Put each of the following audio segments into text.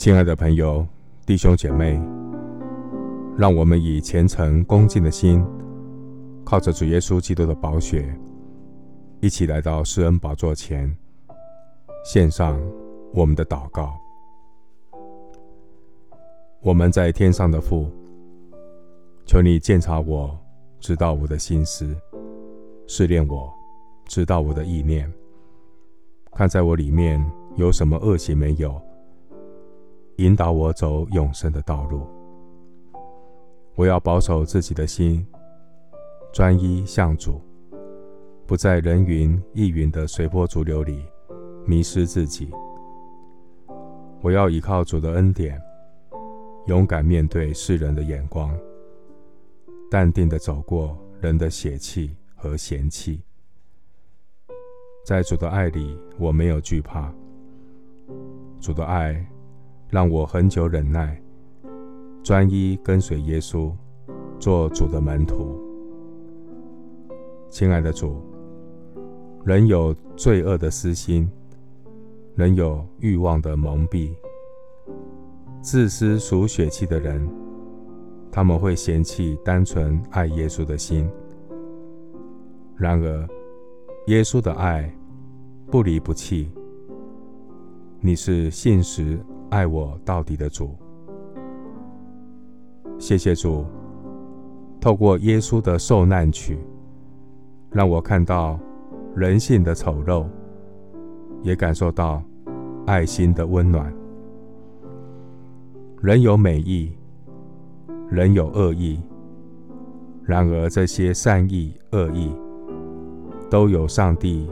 亲爱的朋友、弟兄姐妹，让我们以虔诚恭敬的心，靠着主耶稣基督的宝血，一起来到施恩宝座前，献上我们的祷告。我们在天上的父，求你鉴察我，知道我的心思，试炼我，知道我的意念，看在我里面有什么恶行没有。引导我走永生的道路。我要保守自己的心，专一向主，不在人云亦云的随波逐流里迷失自己。我要依靠主的恩典，勇敢面对世人的眼光，淡定地走过人的血气和嫌弃。在主的爱里，我没有惧怕。主的爱。让我很久忍耐，专一跟随耶稣，做主的门徒。亲爱的主，人有罪恶的私心，人有欲望的蒙蔽，自私属血气的人，他们会嫌弃单纯爱耶稣的心。然而，耶稣的爱不离不弃，你是信实。爱我到底的主，谢谢主，透过耶稣的受难曲，让我看到人性的丑陋，也感受到爱心的温暖。人有美意，人有恶意，然而这些善意、恶意，都有上帝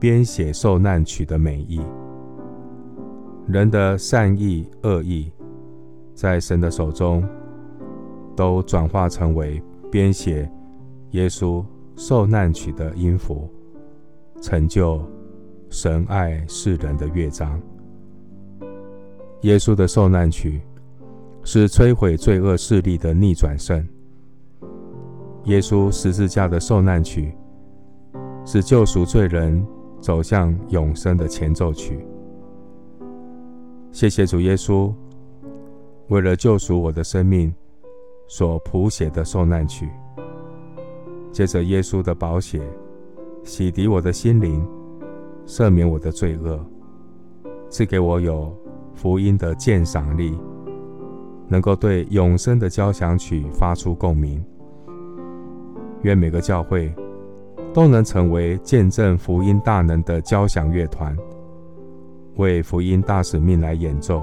编写受难曲的美意。人的善意、恶意，在神的手中，都转化成为编写耶稣受难曲的音符，成就神爱世人的乐章。耶稣的受难曲是摧毁罪恶势力的逆转胜。耶稣十字架的受难曲是救赎罪人走向永生的前奏曲。谢谢主耶稣，为了救赎我的生命所谱写的受难曲。借着耶稣的宝血，洗涤我的心灵，赦免我的罪恶，赐给我有福音的鉴赏力，能够对永生的交响曲发出共鸣。愿每个教会都能成为见证福音大能的交响乐团。为福音大使命来演奏，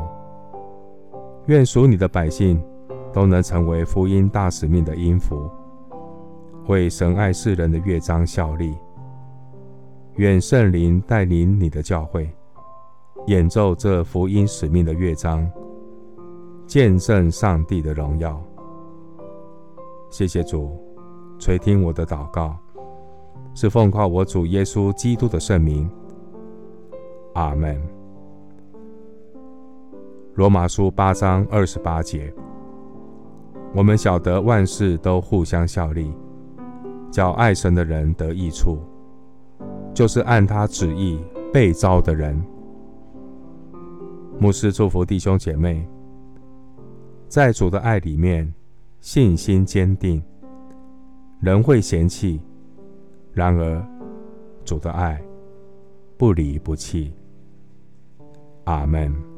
愿属你的百姓都能成为福音大使命的音符，为神爱世人的乐章效力。愿圣灵带领你的教会演奏这福音使命的乐章，见证上帝的荣耀。谢谢主垂听我的祷告，是奉靠我主耶稣基督的圣名。阿门。罗马书八章二十八节，我们晓得万事都互相效力，叫爱神的人得益处，就是按他旨意被召的人。牧师祝福弟兄姐妹，在主的爱里面，信心坚定，人会嫌弃，然而主的爱不离不弃。阿门。